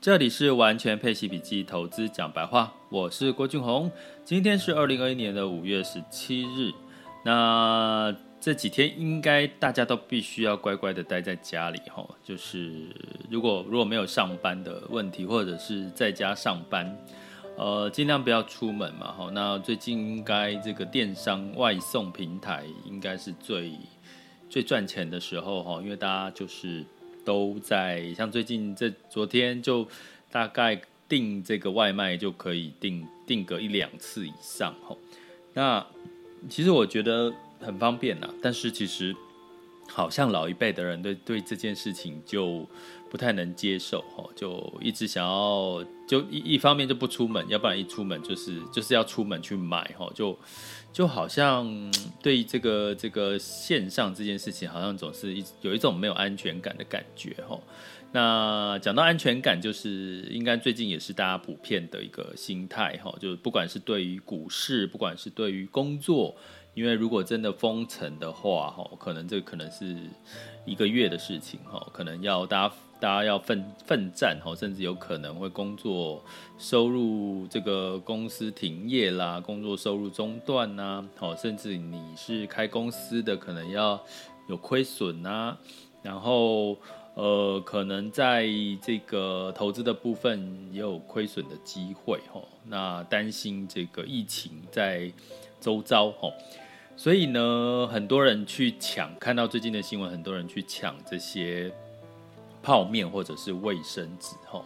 这里是完全配息笔记，投资讲白话，我是郭俊宏。今天是二零二一年的五月十七日，那这几天应该大家都必须要乖乖的待在家里哈，就是如果如果没有上班的问题，或者是在家上班，呃，尽量不要出门嘛哈。那最近应该这个电商外送平台应该是最最赚钱的时候哈，因为大家就是。都在像最近这昨天就大概订这个外卖就可以订订个一两次以上吼，那其实我觉得很方便呐，但是其实好像老一辈的人对对这件事情就不太能接受吼，就一直想要就一一方面就不出门，要不然一出门就是就是要出门去买吼就。就好像对这个这个线上这件事情，好像总是一有一种没有安全感的感觉哈。那讲到安全感，就是应该最近也是大家普遍的一个心态哈。就是不管是对于股市，不管是对于工作，因为如果真的封城的话哈，可能这可能是一个月的事情哈，可能要大家。大家要奋奋战哈，甚至有可能会工作收入这个公司停业啦，工作收入中断呐，好，甚至你是开公司的，可能要有亏损呐，然后呃，可能在这个投资的部分也有亏损的机会哈，那担心这个疫情在周遭，所以呢，很多人去抢，看到最近的新闻，很多人去抢这些。泡面或者是卫生纸哈，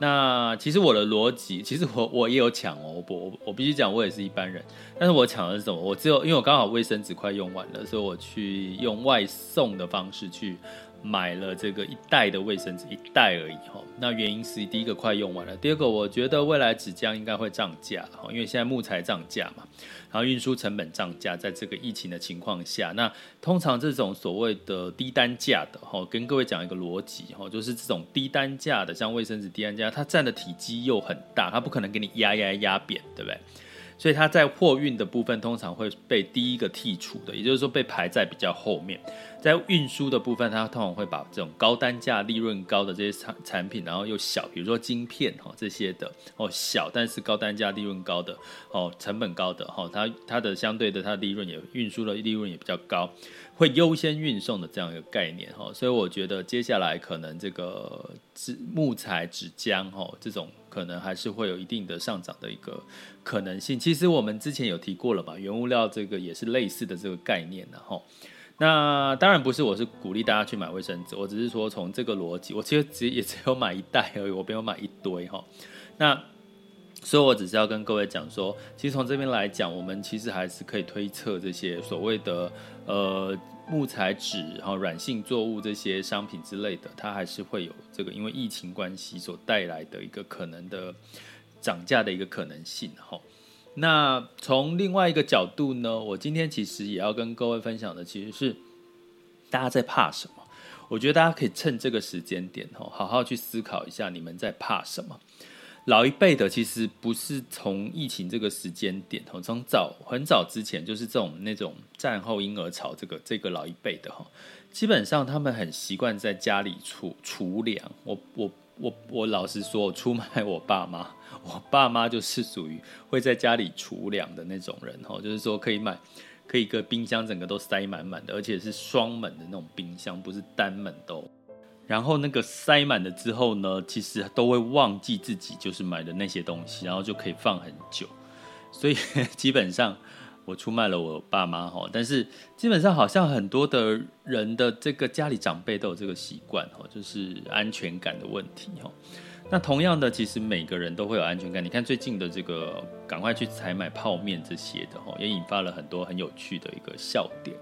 那其实我的逻辑，其实我我也有抢哦，我我我必须讲，我也是一般人，但是我抢的是什么？我只有因为我刚好卫生纸快用完了，所以我去用外送的方式去。买了这个一袋的卫生纸，一袋而已哈。那原因是第一个快用完了，第二个我觉得未来纸浆应该会涨价哈，因为现在木材涨价嘛，然后运输成本涨价，在这个疫情的情况下，那通常这种所谓的低单价的哈，跟各位讲一个逻辑哈，就是这种低单价的，像卫生纸低单价，它占的体积又很大，它不可能给你压压压扁，对不对？所以它在货运的部分通常会被第一个剔除的，也就是说被排在比较后面。在运输的部分，它通常会把这种高单价、利润高的这些产产品，然后又小，比如说晶片哈这些的哦，小但是高单价、利润高的哦，成本高的哈，它它的相对的它利润也运输的利润也比较高，会优先运送的这样一个概念哈。所以我觉得接下来可能这个纸木材、纸浆哈这种。可能还是会有一定的上涨的一个可能性。其实我们之前有提过了吧，原物料这个也是类似的这个概念的哈。那当然不是，我是鼓励大家去买卫生纸，我只是说从这个逻辑，我其实只也只有买一袋而已，我没有买一堆哈。那所以，我只是要跟各位讲说，其实从这边来讲，我们其实还是可以推测这些所谓的呃。木材、纸、然后软性作物这些商品之类的，它还是会有这个因为疫情关系所带来的一个可能的涨价的一个可能性哈。那从另外一个角度呢，我今天其实也要跟各位分享的，其实是大家在怕什么？我觉得大家可以趁这个时间点哈，好好去思考一下你们在怕什么。老一辈的其实不是从疫情这个时间点，从早很早之前就是这种那种战后婴儿潮，这个这个老一辈的哈，基本上他们很习惯在家里储储粮。我我我我老实说，我出卖我爸妈，我爸妈就是属于会在家里储粮的那种人哈，就是说可以买，可以一个冰箱整个都塞满满的，而且是双门的那种冰箱，不是单门的。然后那个塞满了之后呢，其实都会忘记自己就是买的那些东西，然后就可以放很久。所以 基本上我出卖了我爸妈哈，但是基本上好像很多的人的这个家里长辈都有这个习惯哈，就是安全感的问题哈。那同样的，其实每个人都会有安全感。你看最近的这个赶快去采买泡面这些的哈，也引发了很多很有趣的一个笑点。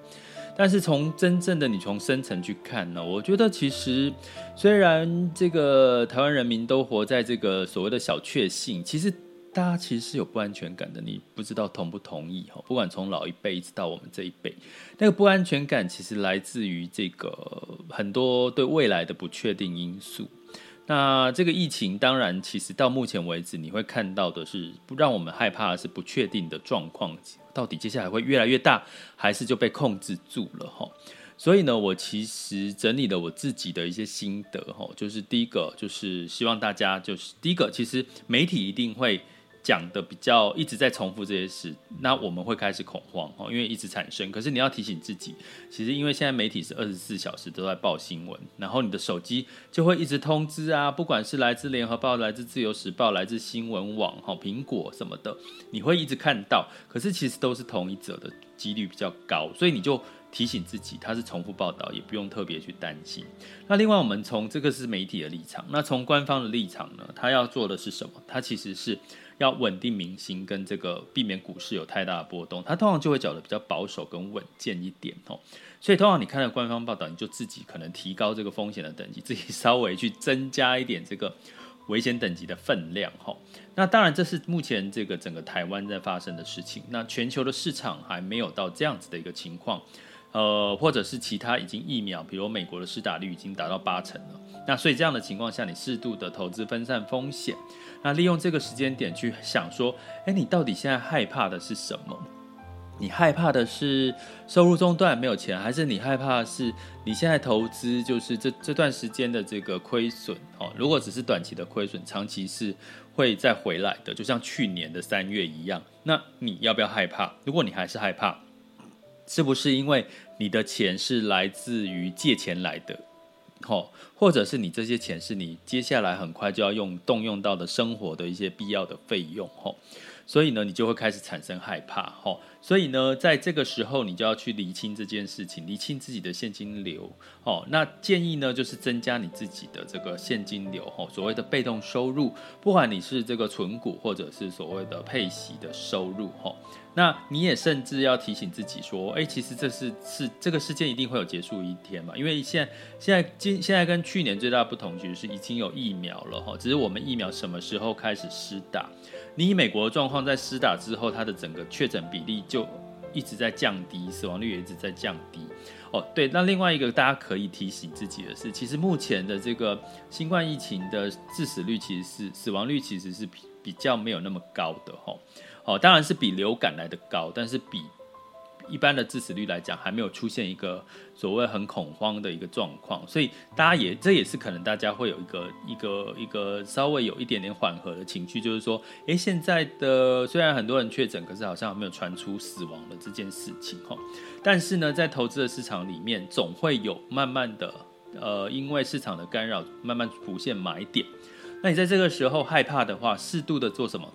但是从真正的你从深层去看呢，我觉得其实虽然这个台湾人民都活在这个所谓的小确幸，其实大家其实是有不安全感的。你不知道同不同意哈？不管从老一辈一直到我们这一辈，那个不安全感其实来自于这个很多对未来的不确定因素。那这个疫情当然，其实到目前为止，你会看到的是不让我们害怕的是不确定的状况，到底接下来会越来越大，还是就被控制住了哈？所以呢，我其实整理了我自己的一些心得哈，就是第一个就是希望大家就是第一个，其实媒体一定会。讲的比较一直在重复这些事，那我们会开始恐慌哦，因为一直产生。可是你要提醒自己，其实因为现在媒体是二十四小时都在报新闻，然后你的手机就会一直通知啊，不管是来自联合报、来自自由时报、来自新闻网、哈苹果什么的，你会一直看到。可是其实都是同一则的几率比较高，所以你就提醒自己，它是重复报道，也不用特别去担心。那另外，我们从这个是媒体的立场，那从官方的立场呢，他要做的是什么？他其实是。要稳定民心，跟这个避免股市有太大的波动，他通常就会讲得比较保守跟稳健一点哦。所以通常你看到官方报道，你就自己可能提高这个风险的等级，自己稍微去增加一点这个危险等级的分量哈。那当然这是目前这个整个台湾在发生的事情，那全球的市场还没有到这样子的一个情况。呃，或者是其他已经疫苗，比如美国的施打率已经达到八成了，那所以这样的情况下，你适度的投资分散风险，那利用这个时间点去想说，哎，你到底现在害怕的是什么？你害怕的是收入中断没有钱，还是你害怕的是你现在投资就是这这段时间的这个亏损？哦，如果只是短期的亏损，长期是会再回来的，就像去年的三月一样。那你要不要害怕？如果你还是害怕，是不是因为你的钱是来自于借钱来的，吼，或者是你这些钱是你接下来很快就要用动用到的生活的一些必要的费用，吼，所以呢，你就会开始产生害怕，吼，所以呢，在这个时候你就要去厘清这件事情，厘清自己的现金流，哦，那建议呢就是增加你自己的这个现金流，吼，所谓的被动收入，不管你是这个存股或者是所谓的配息的收入，吼。那你也甚至要提醒自己说，哎，其实这是是这个事件一定会有结束一天嘛？因为现在现在今现在跟去年最大的不同，其实是已经有疫苗了哈，只是我们疫苗什么时候开始施打？你以美国的状况在施打之后，它的整个确诊比例就一直在降低，死亡率也一直在降低。哦，对，那另外一个大家可以提醒自己的是，其实目前的这个新冠疫情的致死率其实是死亡率其实是比比较没有那么高的吼。哦，当然是比流感来的高，但是比一般的致死率来讲，还没有出现一个所谓很恐慌的一个状况，所以大家也这也是可能大家会有一个一个一个稍微有一点点缓和的情绪，就是说，诶，现在的虽然很多人确诊，可是好像没有传出死亡的这件事情哈。但是呢，在投资的市场里面，总会有慢慢的呃，因为市场的干扰，慢慢浮现买点。那你在这个时候害怕的话，适度的做什么？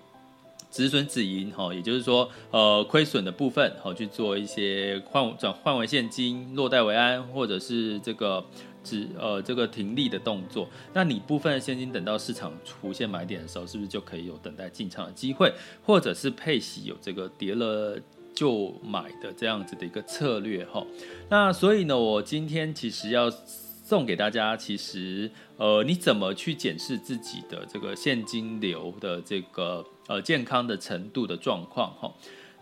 止损止盈，哈，也就是说，呃，亏损的部分，好去做一些换转换为现金，落袋为安，或者是这个止呃这个停利的动作。那你部分的现金等到市场出现买点的时候，是不是就可以有等待进场的机会，或者是配息有这个跌了就买的这样子的一个策略，哈。那所以呢，我今天其实要。送给大家，其实，呃，你怎么去检视自己的这个现金流的这个呃健康的程度的状况，哈。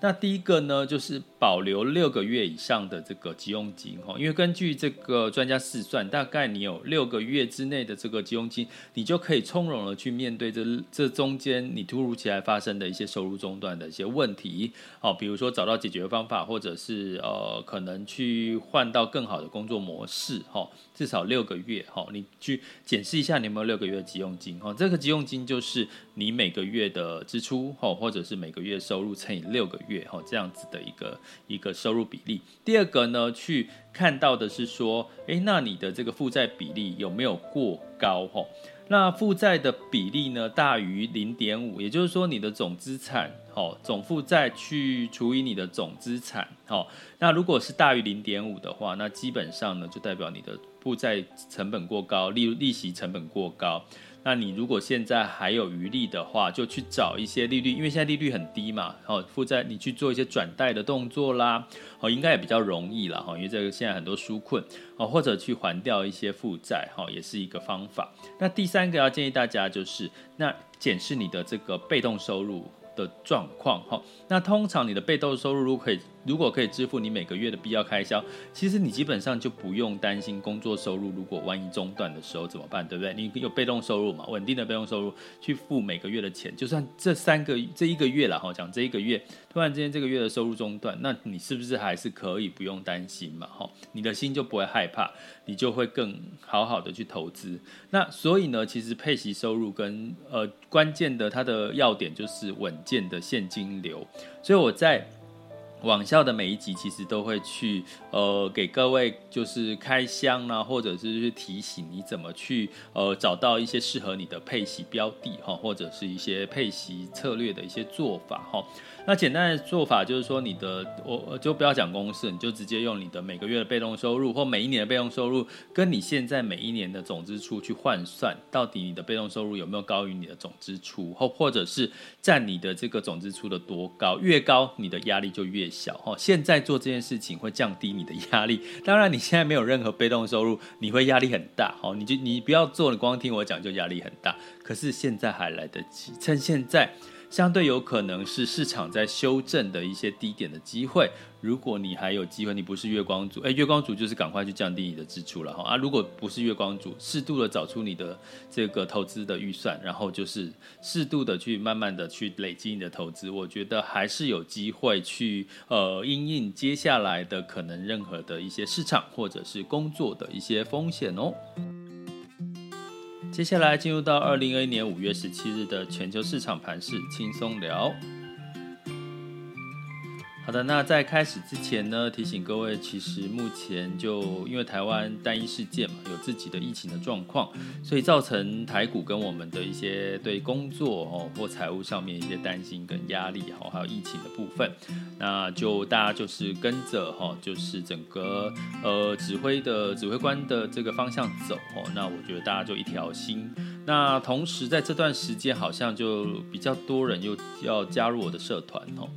那第一个呢，就是保留六个月以上的这个急用金哈，因为根据这个专家试算，大概你有六个月之内的这个急用金，你就可以从容的去面对这这中间你突如其来发生的一些收入中断的一些问题，好，比如说找到解决方法，或者是呃可能去换到更好的工作模式哈，至少六个月哈，你去检视一下你有没有六个月的急用金哈，这个急用金就是你每个月的支出哈，或者是每个月收入乘以六个月。月哈，这样子的一个一个收入比例。第二个呢，去看到的是说，诶，那你的这个负债比例有没有过高哈？那负债的比例呢，大于零点五，也就是说你的总资产，哈，总负债去除以你的总资产，哈，那如果是大于零点五的话，那基本上呢，就代表你的负债成本过高，利利息成本过高。那你如果现在还有余力的话，就去找一些利率，因为现在利率很低嘛，哦，负债你去做一些转贷的动作啦，哦，应该也比较容易啦，哈，因为这个现在很多纾困，哦，或者去还掉一些负债，哈，也是一个方法。那第三个要建议大家就是，那检视你的这个被动收入的状况，哈，那通常你的被动收入如果可以。如果可以支付你每个月的必要开销，其实你基本上就不用担心工作收入如果万一中断的时候怎么办，对不对？你有被动收入嘛，稳定的被动收入去付每个月的钱，就算这三个这一个月了哈，讲这一个月突然之间这个月的收入中断，那你是不是还是可以不用担心嘛？哈，你的心就不会害怕，你就会更好好的去投资。那所以呢，其实配息收入跟呃关键的它的要点就是稳健的现金流，所以我在。网校的每一集其实都会去呃给各位就是开箱啊，或者是去提醒你怎么去呃找到一些适合你的配息标的哈，或者是一些配息策略的一些做法哈。那简单的做法就是说，你的我就不要讲公式，你就直接用你的每个月的被动收入或每一年的被动收入，跟你现在每一年的总支出去换算，到底你的被动收入有没有高于你的总支出，或或者是占你的这个总支出的多高，越高你的压力就越小哈。现在做这件事情会降低你的压力，当然你现在没有任何被动收入，你会压力很大哈。你就你不要做，你光听我讲就压力很大。可是现在还来得及，趁现在。相对有可能是市场在修正的一些低点的机会。如果你还有机会，你不是月光族，诶，月光族就是赶快去降低你的支出了哈啊！如果不是月光族，适度的找出你的这个投资的预算，然后就是适度的去慢慢的去累积你的投资，我觉得还是有机会去呃因应接下来的可能任何的一些市场或者是工作的一些风险哦。接下来进入到二零二一年五月十七日的全球市场盘势轻松聊。好的，那在开始之前呢，提醒各位，其实目前就因为台湾单一事件嘛，有自己的疫情的状况，所以造成台股跟我们的一些对工作哦或财务上面一些担心跟压力哈，还有疫情的部分，那就大家就是跟着哈，就是整个呃指挥的指挥官的这个方向走哦，那我觉得大家就一条心。那同时在这段时间，好像就比较多人又要加入我的社团哦。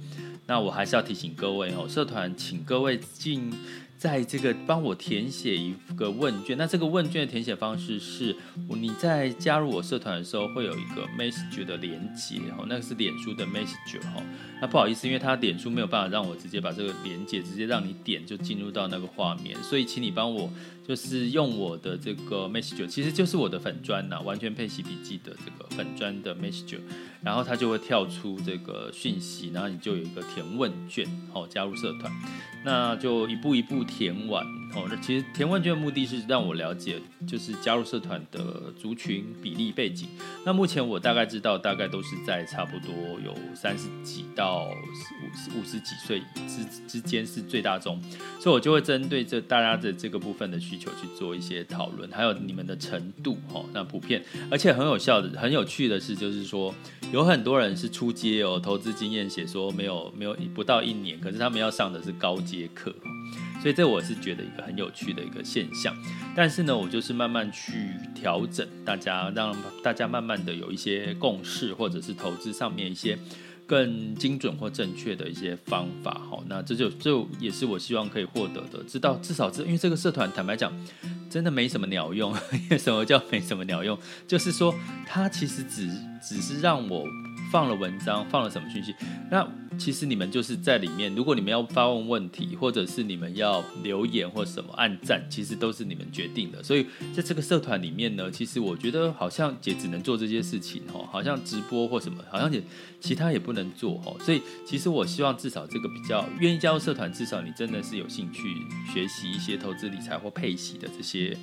那我还是要提醒各位哦，社团请各位进。在这个帮我填写一个问卷，那这个问卷的填写方式是，你在加入我社团的时候会有一个 message 的连接哦，那个是脸书的 message 哦。那不好意思，因为他脸书没有办法让我直接把这个连接直接让你点就进入到那个画面，所以请你帮我就是用我的这个 message，其实就是我的粉砖呐，完全配习笔记的这个粉砖的 message，然后它就会跳出这个讯息，然后你就有一个填问卷哦，加入社团，那就一步一步。填完哦，那其实填问卷的目的是让我了解，就是加入社团的族群比例背景。那目前我大概知道，大概都是在差不多有三十几到五十五十几岁之之间是最大众，所以我就会针对这大家的这个部分的需求去做一些讨论，还有你们的程度哦。那普遍而且很有效的、很有趣的是，就是说有很多人是初阶哦，投资经验写说没有没有不到一年，可是他们要上的是高阶课。所以这我是觉得一个很有趣的一个现象，但是呢，我就是慢慢去调整大家，让大家慢慢的有一些共识，或者是投资上面一些更精准或正确的一些方法。好，那这就这也是我希望可以获得的，知道至少这因为这个社团坦白讲，真的没什么鸟用。什么叫没什么鸟用？就是说它其实只只是让我放了文章，放了什么讯息，那。其实你们就是在里面，如果你们要发问问题，或者是你们要留言或什么按赞，其实都是你们决定的。所以在这个社团里面呢，其实我觉得好像也只能做这些事情哦，好像直播或什么，好像也其他也不能做哦。所以其实我希望至少这个比较愿意加入社团，至少你真的是有兴趣学习一些投资理财或配息的这些。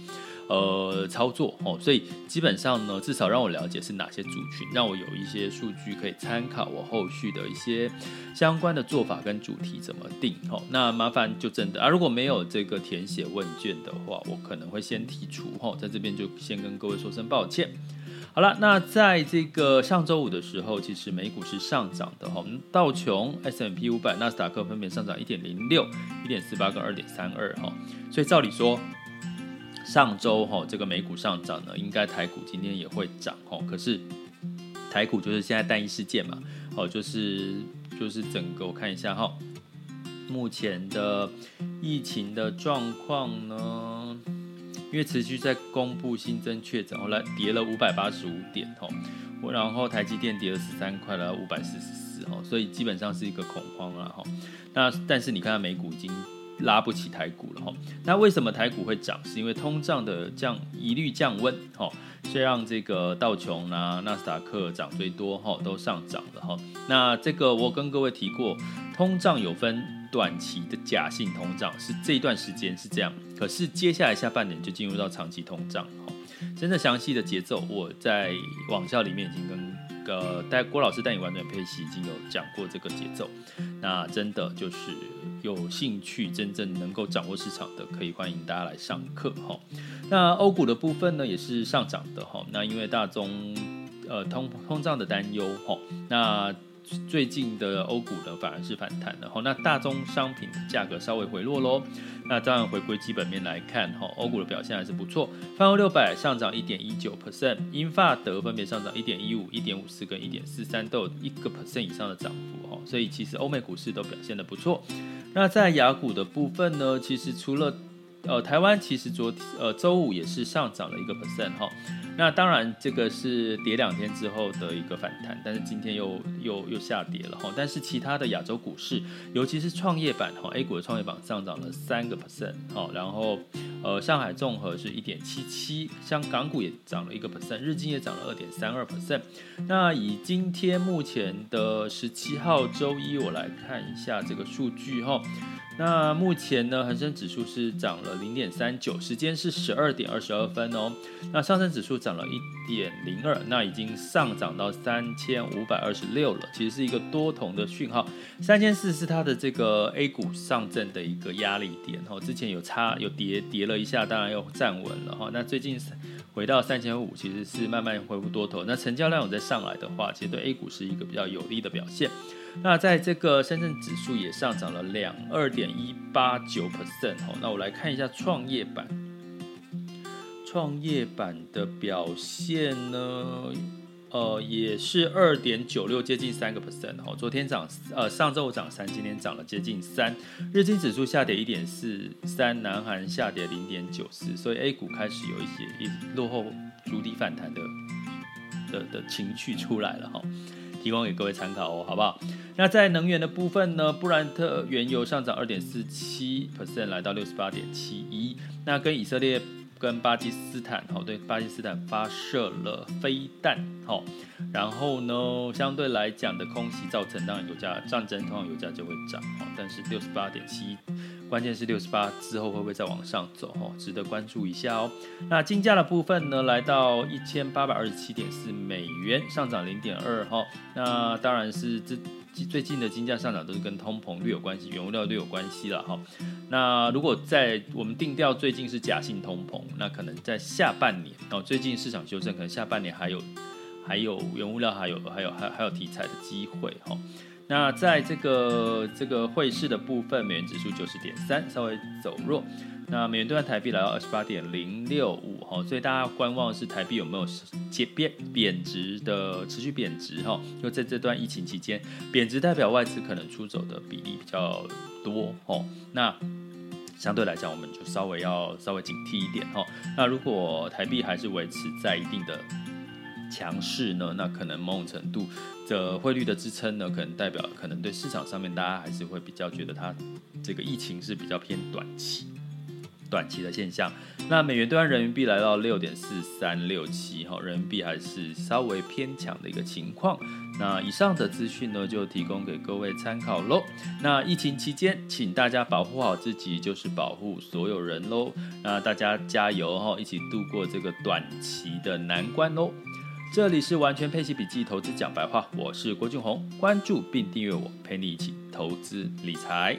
呃，操作哦，所以基本上呢，至少让我了解是哪些族群，让我有一些数据可以参考，我后续的一些相关的做法跟主题怎么定哦。那麻烦就真的啊，如果没有这个填写问卷的话，我可能会先提出哦，在这边就先跟各位说声抱歉。好了，那在这个上周五的时候，其实美股是上涨的哈，道琼、S M P 五百、纳斯达克分别上涨一点零六、一点四八跟二点三二哈，所以照理说。上周哈这个美股上涨呢，应该台股今天也会涨哈。可是台股就是现在单一事件嘛，哦，就是就是整个我看一下哈，目前的疫情的状况呢，因为持续在公布新增确诊，后来跌了五百八十五点哈，然后台积电跌了十三块了五百四十四哈，所以基本上是一个恐慌了哈。那但是你看美股已经。拉不起台股了哈，那为什么台股会涨？是因为通胀的降一律降温哈，是让这个道琼啊、纳斯达克涨最多哈，都上涨了哈。那这个我跟各位提过，通胀有分短期的假性通胀，是这一段时间是这样，可是接下来下半年就进入到长期通胀哈。真的详细的节奏，我在网校里面已经跟。呃，带郭老师带你玩转配息已经有讲过这个节奏，那真的就是有兴趣真正能够掌握市场的，可以欢迎大家来上课哈。那欧股的部分呢，也是上涨的哈。那因为大宗呃通通胀的担忧哈，那。最近的欧股呢，反而是反弹的哈。那大宗商品价格稍微回落喽。那当然回归基本面来看哈，欧股的表现还是不错。泛欧六百上涨一点一九 percent，英法德分别上涨一点一五、一点五四跟一点四三，都有一个 percent 以上的涨幅哈。所以其实欧美股市都表现得不错。那在雅股的部分呢，其实除了呃台湾，其实昨呃周五也是上涨了一个 percent 哈。那当然，这个是跌两天之后的一个反弹，但是今天又又又下跌了哈。但是其他的亚洲股市，尤其是创业板哈，A 股的创业板上涨了三个 percent 哈。然后呃，上海综合是一点七七，香港股也涨了一个 percent，日经也涨了二点三二 percent。那以今天目前的十七号周一，我来看一下这个数据哈。那目前呢，恒生指数是涨了零点三九，时间是十二点二十二分哦。那上证指数涨了一点零二，那已经上涨到三千五百二十六了，其实是一个多头的讯号。三千四是它的这个 A 股上证的一个压力点哈，之前有差有跌跌了一下，当然又站稳了哈。那最近回到三千五，其实是慢慢恢复多头。那成交量有再上来的话，其实对 A 股是一个比较有利的表现。那在这个深圳指数也上涨了两二点一八九 percent 哦。那我来看一下创业板，创业板的表现呢，呃，也是二点九六，接近三个 percent 哦。昨天涨，呃，上周五涨三，今天涨了接近三。日经指数下跌一点四三，南韩下跌零点九四，所以 A 股开始有一些一落后逐底反弹的的的情绪出来了哈。提供给各位参考哦，好不好？那在能源的部分呢？布兰特原油上涨二点四七 percent，来到六十八点七一。那跟以色列跟巴基斯坦，哦，对，巴基斯坦发射了飞弹，哦，然后呢，相对来讲的空袭造成，当然油价战争，通常油价就会涨，哦，但是六十八点七。关键是六十八之后会不会再往上走？哦，值得关注一下哦。那金价的部分呢，来到一千八百二十七点四美元，上涨零点二哈。那当然是这最近的金价上涨都是跟通膨略有关系，原物料略有关系了哈。那如果在我们定调最近是假性通膨，那可能在下半年哦，最近市场修正，可能下半年还有还有原物料还有还有还还有题材的机会哈。那在这个这个汇市的部分，美元指数九十点三，稍微走弱。那美元兑换台币来到二十八点零六五哈，所以大家观望是台币有没有贬贬贬值的持续贬值哈？就在这段疫情期间，贬值代表外资可能出走的比例比较多哈。那相对来讲，我们就稍微要稍微警惕一点哈。那如果台币还是维持在一定的强势呢，那可能某种程度的汇率的支撑呢，可能代表可能对市场上面大家还是会比较觉得它这个疫情是比较偏短期、短期的现象。那美元兑换人民币来到六点四三六七，哈，人民币还是稍微偏强的一个情况。那以上的资讯呢，就提供给各位参考喽。那疫情期间，请大家保护好自己，就是保护所有人喽。那大家加油哈，一起度过这个短期的难关喽。这里是完全配奇笔记投资讲白话，我是郭俊宏，关注并订阅我，陪你一起投资理财。